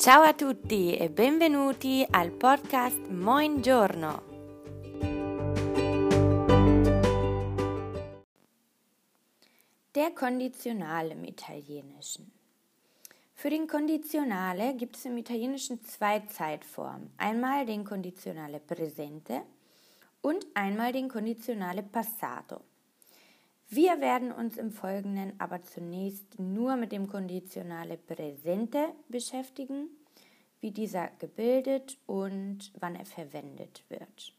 Ciao a tutti e benvenuti al podcast Moin Giorno. Der Konditionale im Italienischen. Für den Konditionale gibt es im Italienischen zwei Zeitformen. Einmal den Konditionale Presente und einmal den Konditionale Passato. Wir werden uns im Folgenden aber zunächst nur mit dem Konditionale Präsente beschäftigen, wie dieser gebildet und wann er verwendet wird.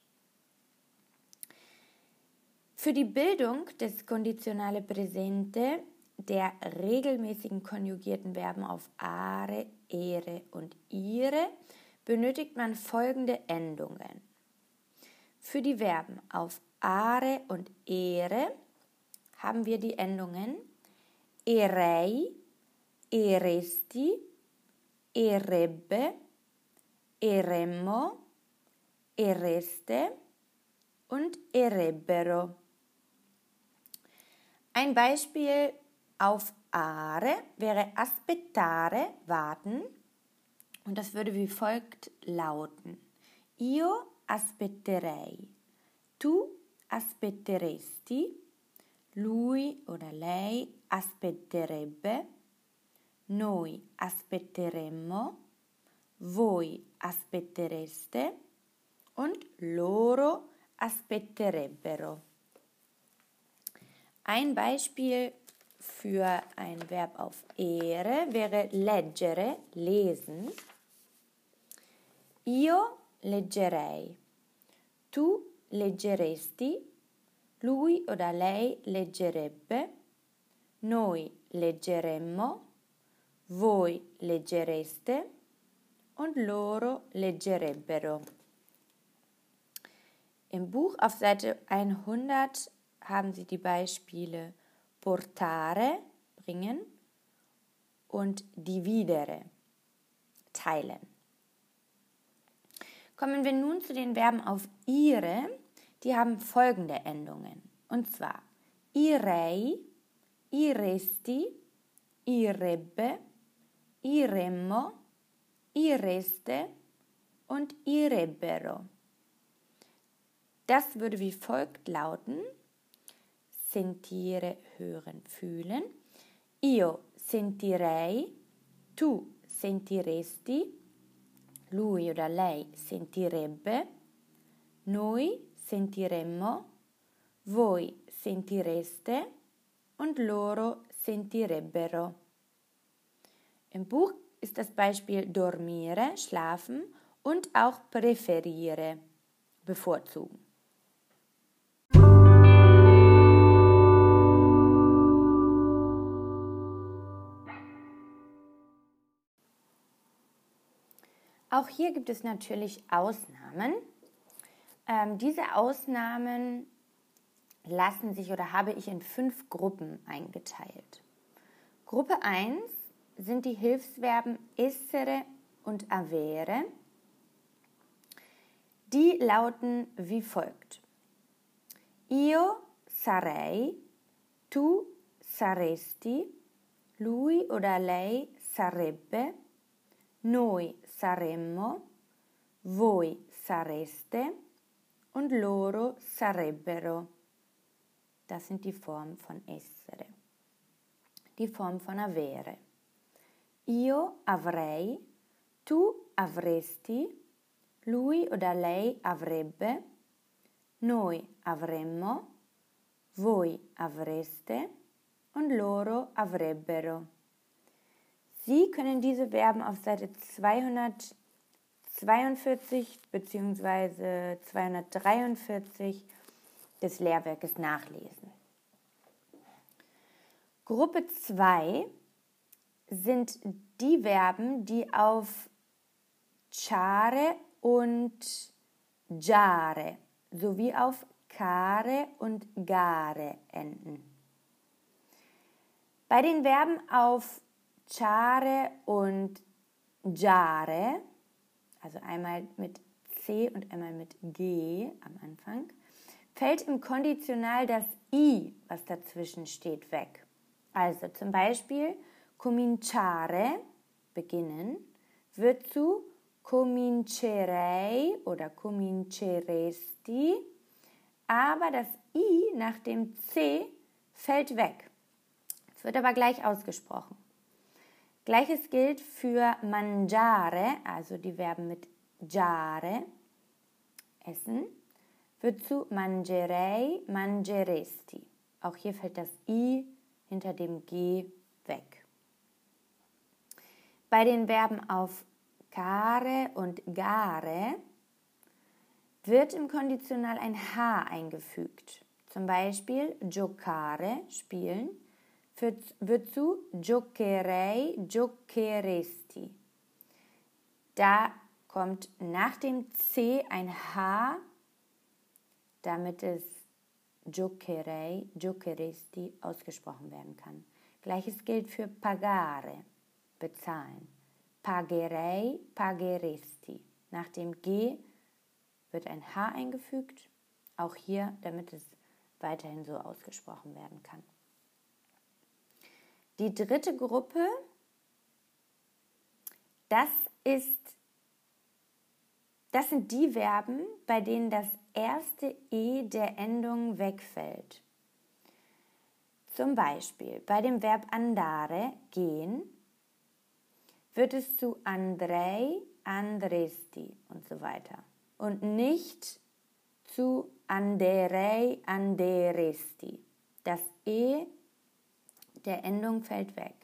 Für die Bildung des Konditionale Präsente der regelmäßigen konjugierten Verben auf are, ere und ire benötigt man folgende Endungen. Für die Verben auf are und ere haben wir die Endungen erei, eresti, erebbe, eremmo, ereste und erebbero. Ein Beispiel auf are wäre aspettare, warten. Und das würde wie folgt lauten. Io aspetterei. Tu aspetteresti lui oder lei aspetterebbe, noi aspetteremmo, voi aspettereste und loro aspetterebbero. Ein Beispiel für ein Verb auf Ehre wäre leggere, lesen. Io leggerei. Tu leggeresti lui oder lei leggerebbe, noi leggeremmo, voi leggereste und loro leggerebbero. Im Buch auf Seite 100 haben Sie die Beispiele portare, bringen, und dividere, teilen. Kommen wir nun zu den Verben auf ihre die haben folgende Endungen. Und zwar irei, iresti, irebbe, iremmo, ireste und irebbero. Das würde wie folgt lauten: sentire, hören, fühlen. Io sentirei, tu sentiresti, lui oder lei sentirebbe, noi sentiremmo, voi sentireste und loro sentirebbero. Im Buch ist das Beispiel dormire, schlafen und auch präferiere, bevorzugen. Auch hier gibt es natürlich Ausnahmen. Ähm, diese Ausnahmen lassen sich oder habe ich in fünf Gruppen eingeteilt. Gruppe 1 sind die Hilfsverben essere und avere. Die lauten wie folgt. Io sarei, tu saresti, lui oder lei sarebbe, noi saremmo, voi sareste, und loro sarebbero. Das sind die Formen von essere. Die Form von avere. Io avrei, tu avresti, lui oder lei avrebbe, noi avremmo, voi avreste und loro avrebbero. Sie können diese Verben auf Seite 200 242 bzw. 243 des Lehrwerkes nachlesen. Gruppe 2 sind die Verben, die auf chare und jare sowie auf care und gare enden. Bei den Verben auf chare und jare also einmal mit C und einmal mit G am Anfang, fällt im Konditional das I, was dazwischen steht, weg. Also zum Beispiel cominciare, beginnen, wird zu comincerei oder cominceresti, aber das I nach dem C fällt weg. Es wird aber gleich ausgesprochen. Gleiches gilt für mangiare, also die Verben mit giare, essen, wird zu mangerei, mangeresti. Auch hier fällt das I hinter dem G weg. Bei den Verben auf care und gare wird im Konditional ein H eingefügt. Zum Beispiel giocare, spielen, wird zu giocherei, giocheresti. Da kommt nach dem C ein H, damit es giocherei, giocheresti ausgesprochen werden kann. Gleiches gilt für pagare, bezahlen. Pagherei, pagheresti. Nach dem G wird ein H eingefügt, auch hier, damit es weiterhin so ausgesprochen werden kann. Die dritte Gruppe, das ist das sind die Verben, bei denen das erste E der Endung wegfällt. Zum Beispiel bei dem Verb andare, gehen, wird es zu andrei, andresti und so weiter. Und nicht zu anderei, anderesti. Das E der Endung fällt weg.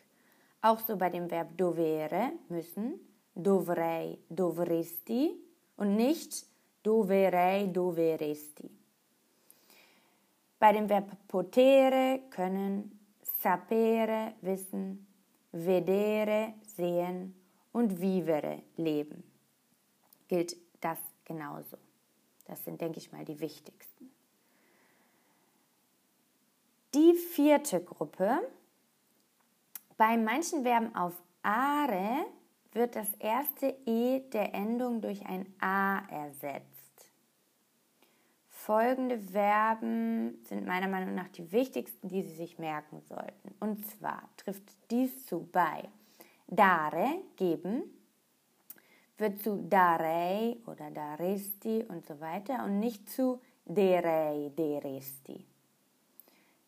Auch so bei dem Verb dovere, müssen, dovrei, dovresti und nicht doverei, doveresti. Bei dem Verb potere, können, sapere, wissen, vedere, sehen und vivere, leben. Gilt das genauso. Das sind, denke ich mal, die wichtigsten. Die vierte Gruppe. Bei manchen Verben auf are wird das erste E der Endung durch ein A ersetzt. Folgende Verben sind meiner Meinung nach die wichtigsten, die Sie sich merken sollten. Und zwar trifft dies zu bei dare, geben, wird zu darei oder daresti und so weiter und nicht zu derei, deresti.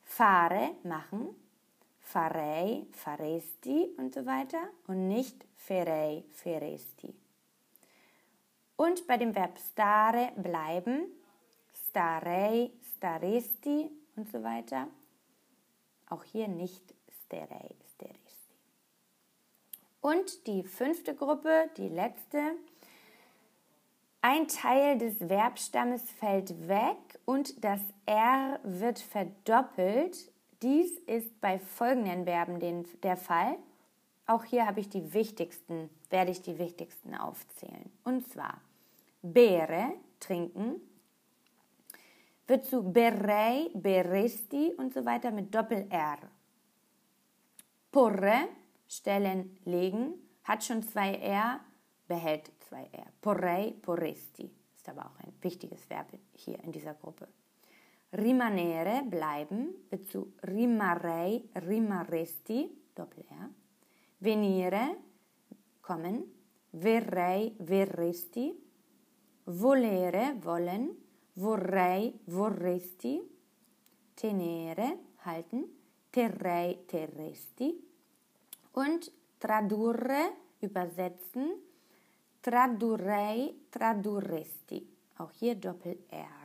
Fare, machen, farei, faresti und so weiter und nicht ferei, feresti. Und bei dem Verb stare bleiben starei, staresti und so weiter. Auch hier nicht sterei, steristi. Und die fünfte Gruppe, die letzte. Ein Teil des Verbstammes fällt weg und das R wird verdoppelt. Dies ist bei folgenden Verben den, der Fall. Auch hier habe ich die wichtigsten, werde ich die wichtigsten aufzählen. Und zwar bere, trinken, wird zu berei, beresti und so weiter mit Doppel-R. Porre, stellen, legen, hat schon zwei R, behält zwei R. Porrei, porresti ist aber auch ein wichtiges Verb hier in dieser Gruppe. Rimanere, bleiben, zu rimarei, rimaresti, Doppel-R. Venire, kommen, verrei, verresti. Volere, wollen, vorrei, vorresti, tenere, halten, terrei, terresti und tradurre, übersetzen, tradurrei, tradurresti. Auch hier Doppel-R.